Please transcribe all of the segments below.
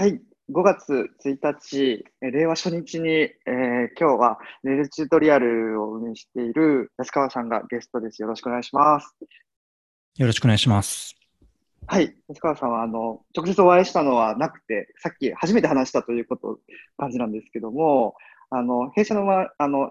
はい、5月1日、えー令和初日に、えー今日はレールチュートリアルを運営している安川さんがゲストです。よろしくお願いします。よろしくお願いします。はい、安川さんはあの直接お会いしたのはなくて、さっき初めて話したということ感じなんですけども、あの弊社の,、ま、あの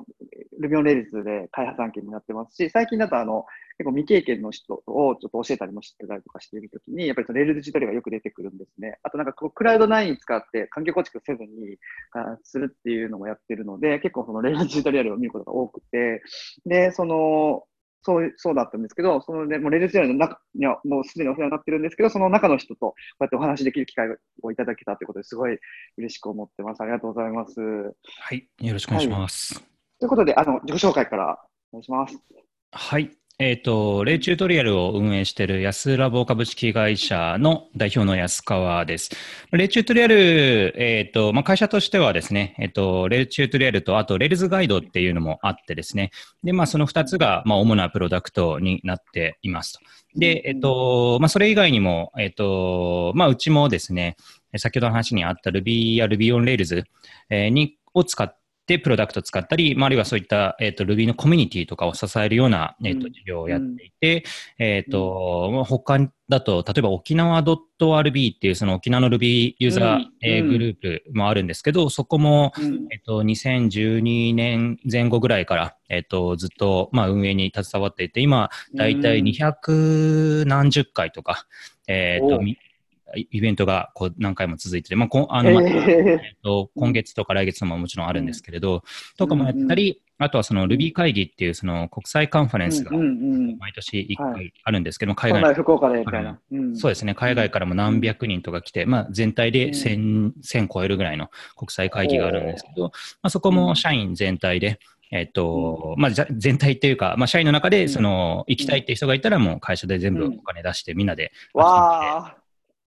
Ruby on Rails で開発案件になってますし、最近だとあの結構未経験の人をちょっと教えたりもしてたりとかしているときに、やっぱりその Rails チュトリがよく出てくるんですね。あとなんかこうクラウド9使って環境構築せずにあするっていうのもやってるので、結構その Rails チュトリアルを見ることが多くて、で、その、そう、そうだったんですけど、そのね、もうレールチュートリアルの中にはもうすでにお世話になってるんですけど、その中の人とこうやってお話しできる機会をいただけたということですごい嬉しく思ってます。ありがとうございます。とはい、よろしくお願いします。いうことで、あの、自己紹介からお願いします。はい。えっ、と、レイチュートリアルを運営している安ラボ株式会社の代表の安川です。レイチュートリアル、えっ、と、まあ、会社としてはですね、えっ、と、レイチュートリアルと、あと、レールズガイドっていうのもあってですね、で、まあ、その2つが、まあ、主なプロダクトになっていますと。で、えっ、と、まあ、それ以外にも、えっ、と、まあ、うちもですね、先ほどの話にあった Ruby や Ruby on Rails にを使って、プロダクトを使ったり、まあ、あるいはそういった、えっ、と、Ruby のコミュニティとかを支えるような、えっ、と、うん事業をやっていて、えっ、と、まあ他だと、例えば沖縄 .rb っていう、その沖縄の Ruby ユーザー、うん。えーうん。グループもあるんですけど、そこも、うん。えっと、2012年前後ぐらいから、えっと、ずっと、まあ、運営に携わっていて、今、だいたい200何十回とか、えっと、イベントがこう何回も続いてて、まあ、こんあの、またええっと、今月とか来月ももちろんあるんですけれど、とかもやったり、あとはその Ruby 会議っていうその国際カンファレンスが毎年1は回あるんですけども、海外福岡でみたいな。うん。そうですね、海外からも何百人とか来て、まあ、全体で1000、1000超えるぐらいの国際会議があるんですけど、まあ、そこも社員全体で、えっと、まあ、全体っていうか、まあ、社員の中で、その、行きたいって人がいたら、もう会社で全部お金出して、みんなで集まって、わあ。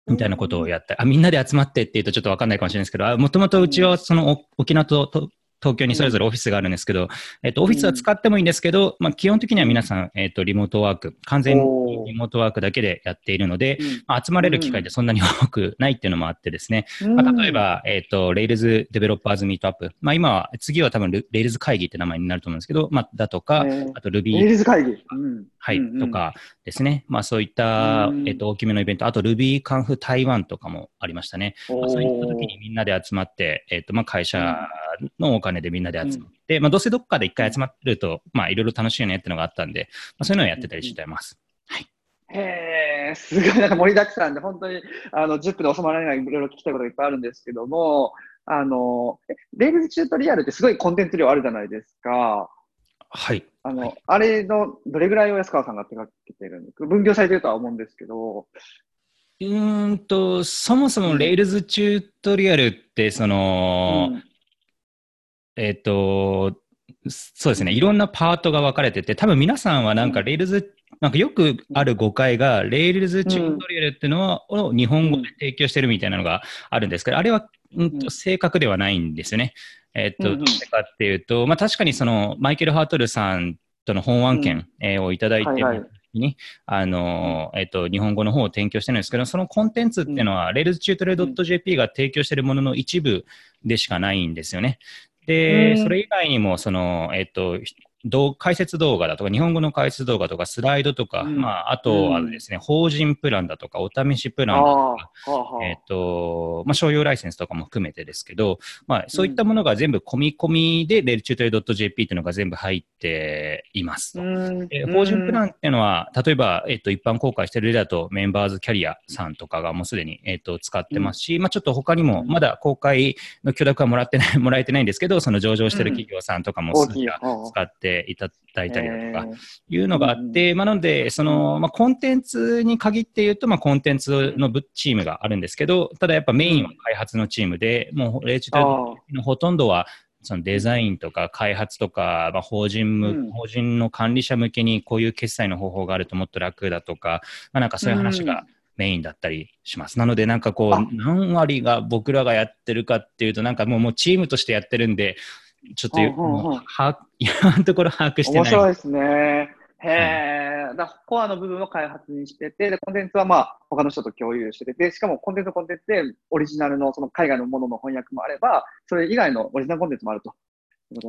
みたいなことをやって、あ、みんなで集まってって言うとちょっとわかんないかもしれないですけど、もともとうちはその沖縄と東京にそれぞれオフィスがあるんですけど、えっと、オフィスは使ってもいいんですけど、まあ、基本的には皆さん、えっと、リモートワーク、完全にリモートワークだけでやっているので、まあ、集まれる機会ってそんなに多くないっていうのもあってですね、まあ、例えば、えっ、と、Rails Developers Meetup。まあ、今は、次は多分、Rails 会議って名前になると思うんですけど、まあ、だとか、えー。あと Ruby、ルズ会議。うん。はい、とかですね。まあ、そういったう、ん。えっ、と、大きめのイベント、あと Ruby カンフ台湾とかもありましたね。まあ、そういった時にみんなで集まって、えっ、と、まあ、会社のお金でみんなで集まって、まあ、どうせどっかで一回集まると、まあ、いろいろ楽しいよねっていうのがあったんで、まあ、そういうのをやってたりしてます。へえ、すごいなんか盛りだくさんで、本当にあの10分で収まらないいろいろ聞きたいことがいっぱいあるんですけども、あの、え Rails チュートリアルってすごいコンテンツ量あるじゃないですか。はい。あの、はいあれのどれぐらいを安川さんが手掛けてるんですか分業されてるとは思うんですけど。うーんと、そもそも Rails チュートリアルって、その、うんえっ、と、そうですね、いろんなパートが分かれてて、多分皆さんはなんかうん。Rails、なんかよくある誤解が、Rails チュートリアルっていうのは、を日本語で提供してるみたいなのがあるんですけど、あれは、うんとうん。正確ではないんですよね。えっ、と、うんうん。どうしてかっていうと、まあ確かにその、マイケル・ハートルさんとの本案件、えーをいただいて、はいはい。に、あの、えっ、と、日本語の方を提供してるんですけど、そのコンテンツっていうのは、Rails チュートリアル .jp が提供しているものの一部でしかないんですよね。で、うん。それ以外にも、その、えっ、と、動解説動画だとか、日本語の解説動画とか、スライドとか、うん。まあ、あとはですね、法人プランだとか、お試しプランだとか、えっ、と、まあ、商用ライセンスとかも含めてですけど、まあ、そういったものが全部込み込みで、レルチュートリアル .jp っていうのが全部入っていますと。うん。えー法人プランっていうのは、例えば、えっと、一般公開している例だと、メンバーズキャリアさんとかがもうすでに、えっと、使ってますし、まあ、ちょっと他にも、うんまだ公開の許諾はもらってない、もらえてないんですけど、その上場してる企業さんとかも使っていただいたりだとか、えー。いうのがあって、まあ、なので、その、まあ、コンテンツに限って言うと、まあ、コンテンツの部チームがあるんですけど、ただやっぱメインは開発のチームで、もう、レイチあとーのほとんどは、そのデザインとか開発とか、まあ、法人む、うん。法人の管理者向けにこういう決済の方法があるともっと楽だとか、まあ、なんかそういう話がメインだったりします。なので、なんかこあ。う、何割が僕らがやってるかっていうと、なんかもうもうチームとしてやってるんで、ちょっとほうほうほうもう把握 今のところ把握してない。面白いですね。へえ、だからコアの部分を開発にしてて、で、コンテンツはまあ、他の人と共有してて、で、しかもコンテンツコンテンツでオリジナルのその海外のものの翻訳もあれば、それ以外のオリジナルコンテンツもあると。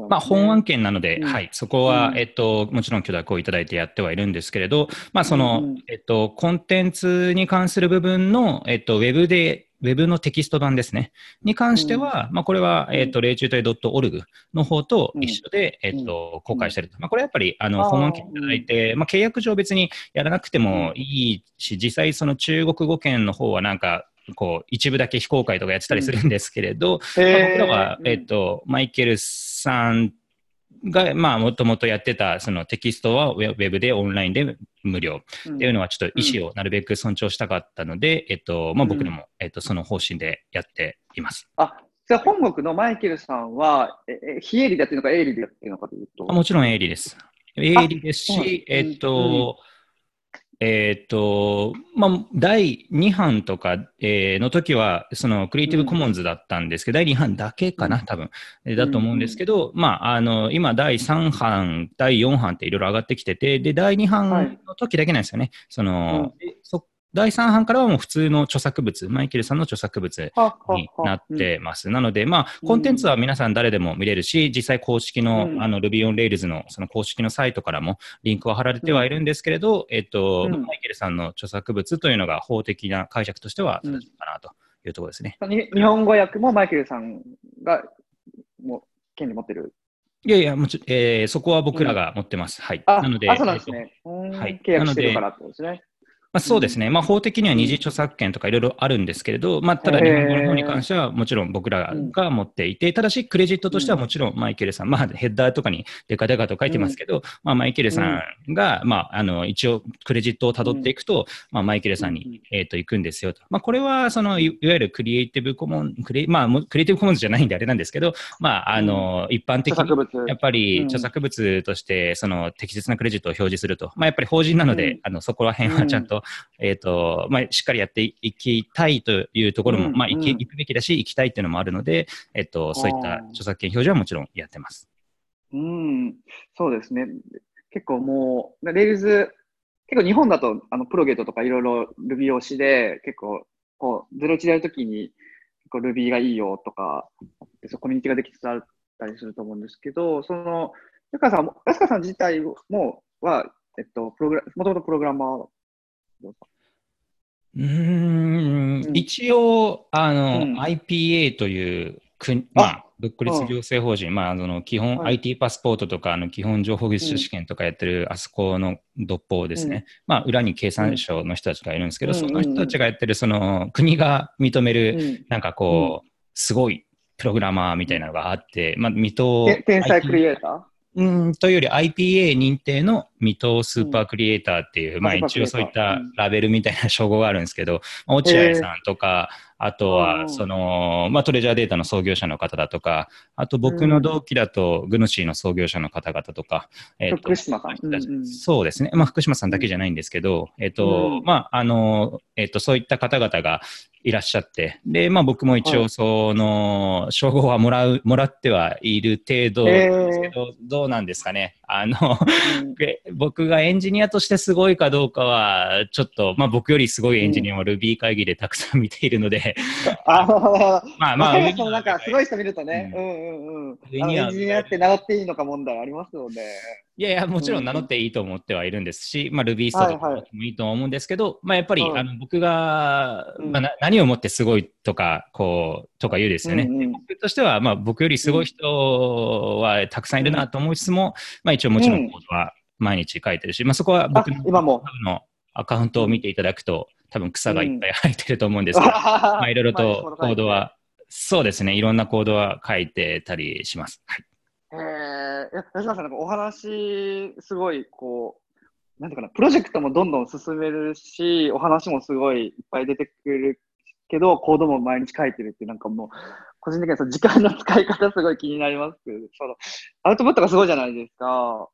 まあ、本案件なので、うん。はい、そこは、うん。えっと、もちろん許諾をいただいてやってはいるんですけれど、まあ、その、うん。えっと、コンテンツに関する部分の、えっと、ウェブで、ウェブのテキスト版ですね。に関しては、まあ、これは、うん。えっと、霊中隊 .org の方と一緒で、えっと、公開してると。まあ、これはやっぱり、あの、あー本案件いただいて、まあ、契約上別にやらなくてもいいし、実際その中国語圏の方はなんか、こう、一部だけ非公開とかやってたりするんですけれど、まあへ僕らは、うん。えっと、マイケルさんが、まあ、もともとやってた、そのテキストはウェブでオンラインで無料っていうのは、ちょっと意思をなるべく尊重したかったので、えっと、まあ、僕でも、えっと、その方針でやっています。あ、じゃあ本国のマイケルさんは、え、え非営利でやってるのか、営利でやってるのかというと。あもちろん営利です。営利ですし、ですえっと、えっと、まあ、第2版とか、えーの時は、そのクリエイティブコモンズだったんですけど、第2版だけかな、多分。えーだと思うんですけど、まあ、あの、今、第3版、第4版っていろいろ上がってきてて、で、第2版の時だけなんですよね。その、でそ第3版からはもう普通の著作物、マイケルさんの著作物になってます。なので、まあ、コンテンツは皆さん誰でも見れるし、実際公式の、うんあの、Ruby on Rails のその公式のサイトからもリンクは貼られてはいるんですけれど、えっと、うんマイケルさんの著作物というのが法的な解釈としてはうん正しいかなというところですね。に日本語訳もマイケルさんが、もう、権利持ってる。いやいや、もちえーそこは僕らが持ってます。はい。あ、なので、あそうなんですね。うんはい契約してるからってことですね。まあ、そうですね、まあ、法的には二次著作権とかいろいろあるんですけれど、まあ、ただ日本語の方に関してはもちろん僕らが持っていて、ただしクレジットとしてはもちろんマイケルさん、まあ、ヘッダーとかにデカデカと書いてますけど、まあ、マイケルさんが、まあ、あの一応クレジットをたどっていくと、まあ、マイケルさんうんに、えー、と行くんですよと。まあ、これはそのいいわゆるクリエイティブコモン、クリ,、まあ、クリエイティブコモンズじゃないんであれなんですけど、まあ、あの一般的に著作物。やっぱりうん。著作物としてその適切なクレジットを表示すると、まあ、やっぱり法人なので、うん。あのそこら辺はちゃんと,、えーとまあ、しっかりやっていきたいというところも、うんまあ、行きうん行くべきだし、行きたいっていうのもあるので、えっと、そういった著作権表示はもちろんやってます。うん、そうですね。結構もう、 Rails、結構日本だと、あの、 Progate とかいろいろ Ruby 推しで、結構、こう、01でやるときに、結構 Ruby がいいよとか、そうコミュニティができつつあったりすると思うんですけど、その、安川さんも、安川さん自体も、は、えっと、プログラ、もともとプログラマーうーん。うん。一応、あの、うん。IPA という国、まああ、独立行政法人、まあ、あの、基本、はい。IT パスポートとか、あの、基本情報技術試験とかやってる、あそこの独法ですね。まあ、裏に経産省の人たちがいるんですけど、うん。その人たちがやってる、その、国が認める、うん。なんかこう、すごいプログラマーみたいなのがあって、まあ、未踏て天才クリエイター？うんというより IPA 認定の未踏スーパークリエイターっていう、うん。まあ一応そういったうんラベルみたいな称号があるんですけど、まあ落合さんとか、あとうは、んその、まあトレジャーデータの創業者の方だとか、あと僕の同期だと、グノシーの創業者の方々とか、えっと福島さん。うんうんそうですね。まあ、福島さんだけじゃないんですけど、えっ、と、うんまあ、あの、えっ、と、そういった方々がいらっしゃって、で、まあ、僕も一応、はいその、称号はもらう、もらってはいる程度ですけど、どうなんですかね。あの、うん え僕がエンジニアとしてすごいかどうかは、ちょっと、まあ、僕よりすごいエンジニアを Ruby 会議でたくさん見ているので、あの、まあまあ、まあ、なんかすごい人見るとね、ううんうんうん。上にはあのエンジニアって名乗っていいのか問題ありますよね。いやいや、もちろん名乗っていいと思ってはいるんですし、まあ、Ruby ストとかもいいと思うんですけど、まあ、やっぱり、はいあの僕が、うん。まあ、な何をもってすごいとか、こう、とか言うですよね。うんうん。僕としては、まあ、僕よりすごい人はたくさんいるなと思いつつも、まあ、一応もちろんコードは毎日書いてるし、まあ、そこは僕の今も。のアカウントを見ていただくと、多分草がいっぱい生えてると思うんですけど、まあ、いろいろとコードは、そうですね、いろんなコードは書いてたりします。はい。へえ、いや吉川さん、なんかお話、すごい、こう、なんていうかな、プロジェクトもどんどん進めるし、お話もすごいいっぱい出てくるけど、コードも毎日書いてるって、なんかもう、個人的にはその時間の使い方すごい気になりますけど、そのアウトプットがすごいじゃないですか。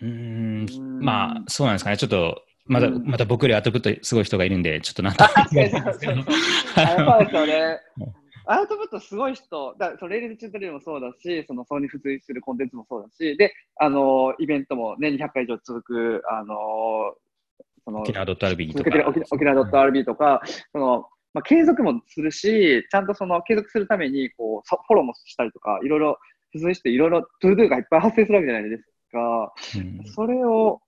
うん。まあ、そうなんですかね。ちょっと、まだ、うんまた僕よりアウトプットすごい人がいるんで、ちょっとなんとも言えないんですけどあやっぱりですよね。アウトプットすごい人、だその Rails チュートリアルもそうだし、その、それに付随するコンテンツもそうだし、で、あの、イベントも年に100回以上続く、あの、その、沖縄 .rb とか。沖縄 .rb とか、その、まあ、継続もするし、ちゃんとその継続するために、こう、さフォローもしたりとか、いろいろ付随して、いろいろ ToDo がいっぱい発生するわけじゃないですか。うんそれを、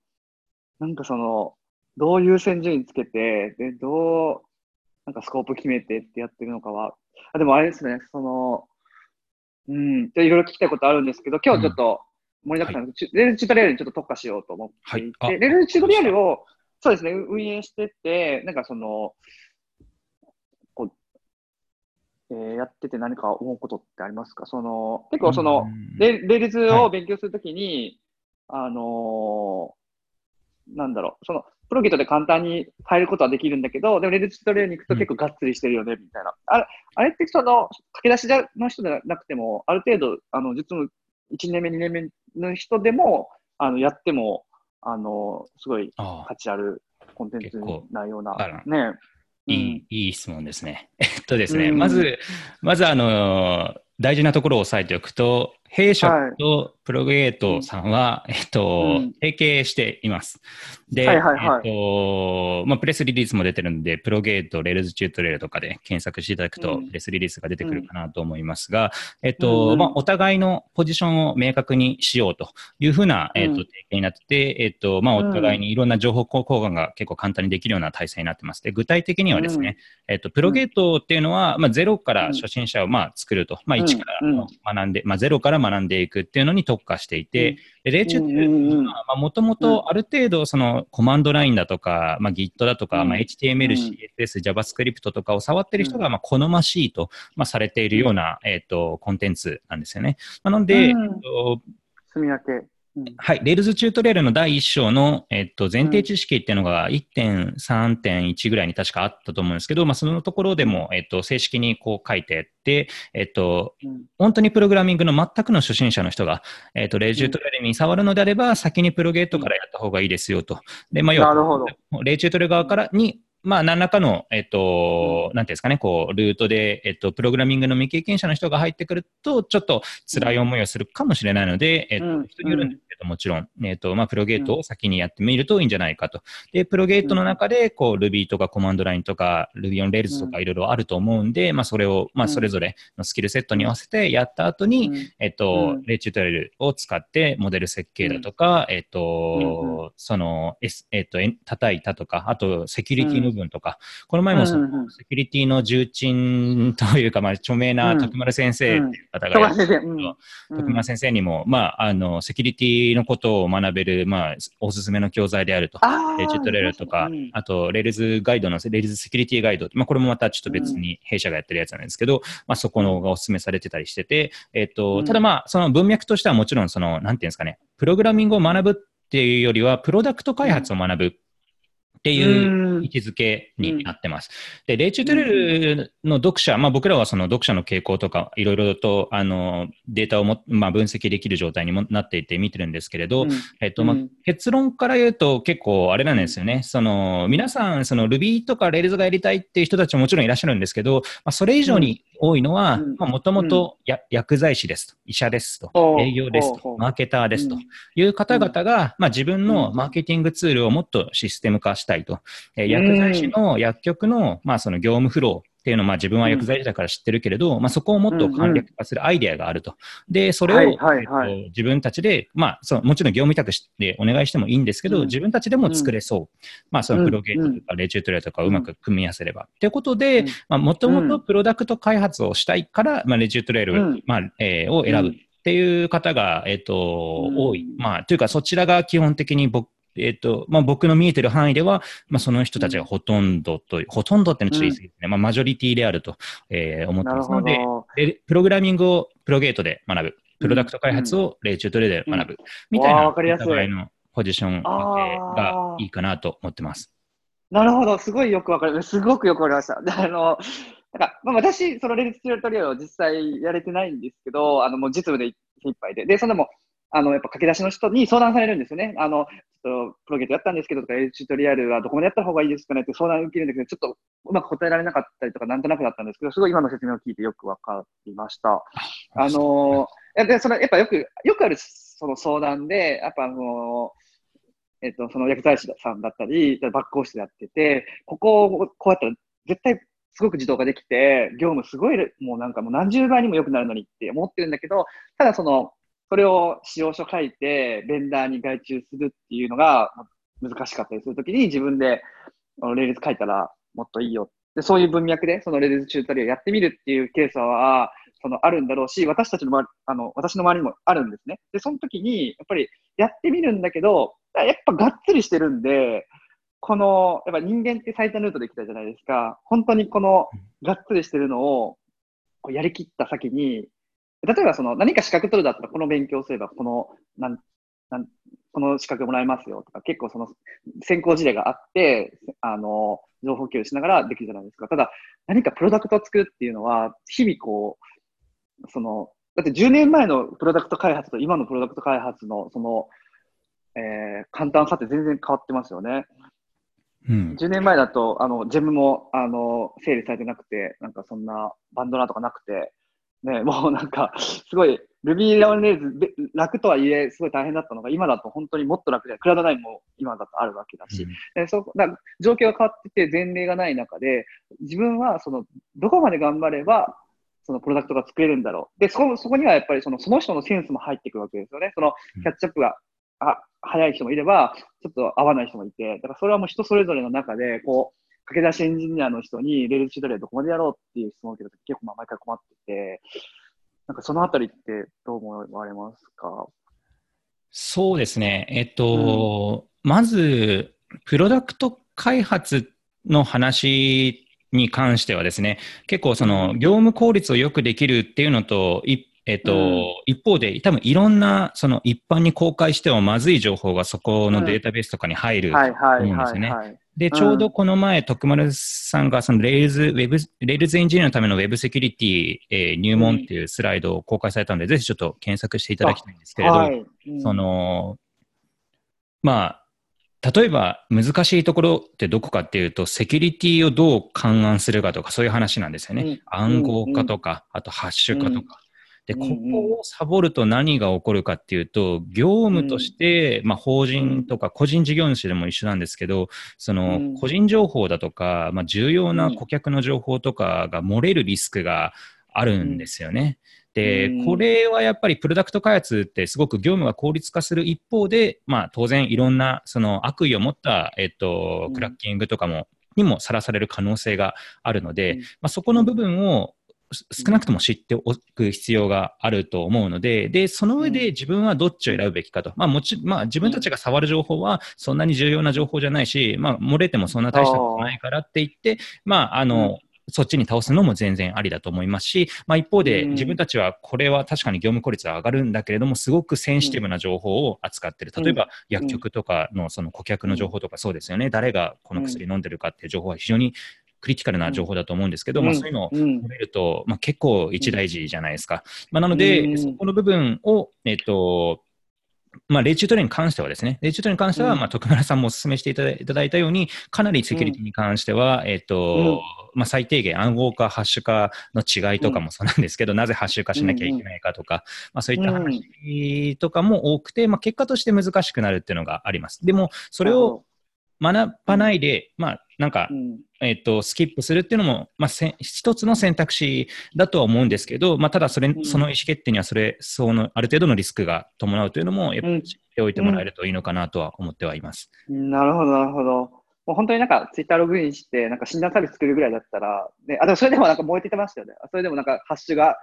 なんかその、どう優先順位つけて、で、どう、なんかスコープ決めてってやってるのかは、あ、でもあれですね、その、うん、でいろいろ聞きたいことあるんですけど、今日ちょっと盛りだくさん、チュ Rails チュートリアルにちょっと特化しようと思っていて、はい。あ Rails チュートリアルを、そうですね、運営してて、なんかその、こう、えーやってて何か思うことってありますか？その、結構その、うん。レ Rails はい。を勉強するときに、あのーなんだろう、その、 Progate で簡単に変えることはできるんだけど、でも Rails チュートリアルに行くと結構がっつりしてるよね、みたいな。あれ、あれってその、駆け出しじゃの人じゃなくても、ある程度、あの、実務1年目、2年目の人でも、あの、やっても、あの、すごい価値あるコンテンツになるようなね。いい、いい質問ですね。えっとですね、うんまず、まずあの、大事なところを押さえておくと、弊社と Progate さんは、えっとうん、提携しています。で、はいはいはい。えっと、まあ、プレスリリースも出てるんで、 Progate、Rails チュートリアルとかで検索していただくと、うん。プレスリリースが出てくるかなと思いますが、えっうんと、うん。まあ、お互いのポジションを明確にしようというふうな、えっと、うん提携になってて、えっと、まあ、お互いにいろんな情報交換が結構簡単にできるような体制になってます。で、具体的にはですね、えっと、プロゲートっていうのは、まあ、ゼロから初心者をまあ作ると、まあ、1からうん。学んで、まあ、ゼロから学んでいくっていうのに特化していて、でレイチュートリアルうんうんうん。は、もともとある程度、そのコマンドラインだとか、まあ、Git だとか、うん。まあ、HTML、うん。CSS、JavaScript とかを触ってる人が、まあ、好ましいと、まあ、されているような、えっと、コンテンツなんですよね。なので、うん。えっと住み分け。うんはい。 Rails チュートリアルの第1章の、えっと、前提知識っていうのが1.3.1ぐらいに確かあったと思うんですけど、まあ、そのところでも、えっと、正式にこう書いてあって、えっと、うん本当にプログラミングの全くの初心者の人が、えっと、 Rails チュートリアルに触るのであれば、先に Progate からやった方がいいですよと。で、まあ、要は。 Rails チュートリアル側からに、まあ、何らかの、えっと、なんていうんですかね、こう、ルートで、えっと、プログラミングの未経験者の人が入ってくると、ちょっと辛い思いをするかもしれないので、えっとうん、人によるんですけど、もちろん、えっと、まあ、プロゲートを先にやってみるといいんじゃないかと。で、プロゲートの中で、こう、Ruby とかコマンドラインとか、Ruby on Rails とかいろいろあると思うんで、まあ、それを、まあ、うん。それぞれのスキルセットに合わせてやった後に、うん。えっと、うん。レイチュートリアルを使ってモデル設計だとか、えっと、その、S えっと、叩いたとか、あと、セキュリティの部分とか、この前もその、セキュリティの重鎮というか、まあ、著名なうん。徳丸先生っていう方が徳丸先生にも、まあ、あの、セキュリティのことを学べる、まあ、おすすめの教材であると。あー Rails チュートリアルとか、うん。あと、 Rails ガイドの、 Rails セキュリティガイド、まあ、これもまたちょっと別に弊社がやってるやつなんですけど、まあ、そこのがおすすめされてたりしてて、えっと、うん。ただまあ、その文脈としてはもちろん、その、なんていうんですかね、プログラミングを学ぶっていうよりは、プロダクト開発を学ぶっていう位置づけになってます。で、レイチュートレールの読者、まあ僕らはその読者の傾向とか、いろいろと、あの、データをも、まあ分析できる状態にもなっていて見てるんですけれど、うん。えっと、ま結論から言うと結構あれなんですよね。その、皆さん、その Ruby とか Rails がやりたいっていう人たちももちろんいらっしゃるんですけど、まあそれ以上に多いのはもともとや薬剤師ですと、医者ですと。営業ですと。マーケターですと。うん。いう方々が、まあ自分のマーケティングツールをもっとシステム化したいと。えー薬剤師の薬局の、まあその業務フロー、っていうのを、まあ自分は薬剤師だから知ってるけれど、まあそこをもっと簡略化するアイデアがあると。で、それを、自分たちで、まあそのもちろん業務委託してお願いしてもいいんですけど、うん。自分たちでも作れそう。まあそのプロゲートとかレジュートリアとかをうまく組み合わせれば。ということでもともとプロダクト開発をしたいから、まあレジュートリアル、うん。まあ、えーを選ぶ。っていう方が、えっ、と、うん。多い。まあ、というか、そちらが基本的に僕、えっ、と、まあ、僕の見えてる範囲では、まあ、その人たちがほとんどと、ほとんどっていうのはちょっと言い過ぎですね。まあ、マジョリティであると、えー思ってますので、ど。でプログラミングをプロゲートで学ぶ。プロダクト開発をレイチュートレで学ぶ。みたいな、わかりやすいお互いのポジション、がいいかなと思ってます。なるほど。すごいよくわかる。すごくよくわかりました。であの、なんか、まあ、私、そのレディスチュートリアルを実際やれてないんですけど、あの、もう実務でいっぱいで。で、そのも、あの、やっぱ駆け出しの人に相談されるんですよね。あの、ちょっとプロゲートやったんですけどとか、チュートリアルはどこまでやった方がいいですかねって相談を受けるんだけど、ちょっとうまく答えられなかったりとか、なんとなくだったんですけど、すごい今の説明を聞いてよくわかりました。あの、で、それ、やっぱよく、よくあるその相談で、やっぱあの、えっと、その薬剤師さんだったり、バックオフィスでやってて、ここをこうやったら絶対すごく自動化できて、業務すごい、もうなんかもう何十倍にも良くなるのにって思ってるんだけど、ただその、それを仕様書書いて、ベンダーに外注するっていうのが難しかったりするときに自分で Rails 書いたらもっといいよ。で、そういう文脈でその Rails チュートリアルやってみるっていうケースは、そのあるんだろうし、私たちのあの、私の周りにもあるんですね。で、その時に、やっぱりやってみるんだけど、やっぱがっつりしてるんで、この、やっぱ人間って最短ルートできたじゃないですか。本当にこの、がっつりしてるのを、やりきった先に、例えばその何か資格取るだったらこの勉強すればこの、なん、なん、この資格もらえますよとか、結構その先行事例があって、あの、情報共有しながらできるじゃないですか。ただ、何かプロダクトを作るっていうのは、日々こう、その、だって10年前のプロダクト開発と今のプロダクト開発の、その、えー、簡単さって全然変わってますよね。うん、10年前だと、あの、ジェムも、あの、整理されてなくて、なんかそんなバンドナとかなくて、ね、もうなんか、すごい、Ruby on Rails 楽とはいえ、すごい大変だったのが、今だと本当にもっと楽で、クラウド9も今だとあるわけだし、うん、そだ状況が変わってて、前例がない中で、自分はその、どこまで頑張れば、そのプロダクトが作れるんだろう。で、そこそこにはやっぱりそのその人のセンスも入ってくるわけですよね。そのキャッチアップがあ早い人もいれば、ちょっと合わない人もいて、だからそれはもう人それぞれの中で、こう、駆け出しエンジニアの人に、レールチュートリアルどこまでやろうっていう質問を受けたとき、結構まあ毎回困ってて、なんかそのあたりってどう思われますか？そうですね。えっと、うん、まず、プロダクト開発の話に関してはですね、結構その業務効率をよくできるっていうのと、一えっ、と、うん、一方で、多分いろんな、その一般に公開してもまずい情報がそこのデータベースとかに入ると思うんですよね。で、ちょうどこの前、徳丸さんが、その Rails、ウェブ、 Rails エンジニアのためのウェブセキュリティ、えー、入門っていうスライドを公開されたので、ぜひちょっと検索していただきたいんですけれど、はい。うん、その、まあ、例えば難しいところってどこかっていうと、セキュリティをどう勘案するかとか、そういう話なんですよね。うん、暗号化とか、あとハッシュ化とか。で、ここをサボると何が起こるかっていうと、業務として、まあ、法人とか個人事業主でも一緒なんですけど、その、個人情報だとか、まあ、重要な顧客の情報とかが漏れるリスクがあるんですよね。で、これはやっぱりプロダクト開発ってすごく業務が効率化する一方で、まあ当然いろんなその悪意を持った、えっと、クラッキングとかも、にもさらされる可能性があるので、まあ、そこの部分を少なくとも知っておく必要があると思うので、で、その上で自分はどっちを選ぶべきかと。まあもち、まあ自分たちが触る情報はそんなに重要な情報じゃないし、まあ漏れてもそんな大したことないからって言って、まああの、そっちに倒すのも全然ありだと思いますし、まあ、一方で自分たちはこれは確かに業務効率は上がるんだけれども、すごくセンシティブな情報を扱ってる。例えば薬局とかのその顧客の情報とかそうですよね。誰がこの薬飲んでるかっていう情報は非常にクリティカルな情報だと思うんですけど、うん、まあ、そういうのを見ると、まあ、結構一大事じゃないですか。まあ、なので、そこの部分を、えっと、まあ、レイチュートレに関してはですね、レイチュートレに関しては、まあ、徳村さんもお勧めしていただいたように、かなりセキュリティに関しては、えっ、と、まあ、最低限暗号化、ハッシュ化の違いとかもそうなんですけど、なぜハッシュ化しなきゃいけないかとか、まあ、そういった話とかも多くて、まあ、結果として難しくなるっていうのがあります。でも、それを学ばないで、まあ、なんか、えっ、と、スキップするっていうのも、まあ、せ一つの選択肢だとは思うんですけど、まあ、ただそれ、その意思決定にはそれ、その、ある程度のリスクが伴うというのも、やっぱり知っておいてもらえるといいのかなとは思ってはいます。うん、なるほど、なるほど。もう本当になんか、ツイッターログインして、なんか診断サービス作るぐらいだったら、ね、あ、でもそれでもなんか燃えてましたよね。それでもなんか、ハッシュが、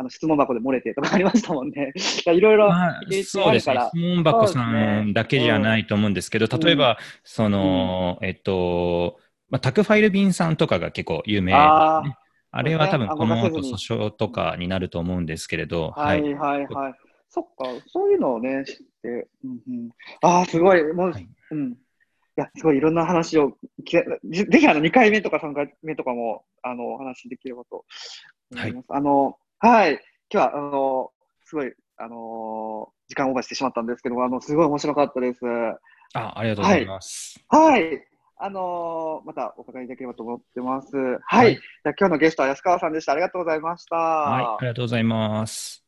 あの質問箱で漏れてとかありましたもんね。いろいろ、まあ、そうですね。質問箱さんだけじゃないと思うんですけど、ね、例えば、その、うん、えっと、まあ、タクファイル便さんとかが結構有名、ね、ああれは多分この後訴訟とかになると思うんですけれど。はいはい。はい。そっか、そういうのをね、知って、うんうん、ああ、すごい、もう、はい、うん。いや、すごいいろんな話を、ぜひあの2回目とか3回目とかも、あの、お話できればと思います。はい、あの、はい。今日は、あの、すごい、あのー時間オーバーしてしまったんですけども、あの、すごい面白かったです。あ、ありがとうございます。はい。あのーまたお伺いできればと思ってます。はい。はいじゃあ今日のゲストは安川さんでした。ありがとうございました。はい、ありがとうございます。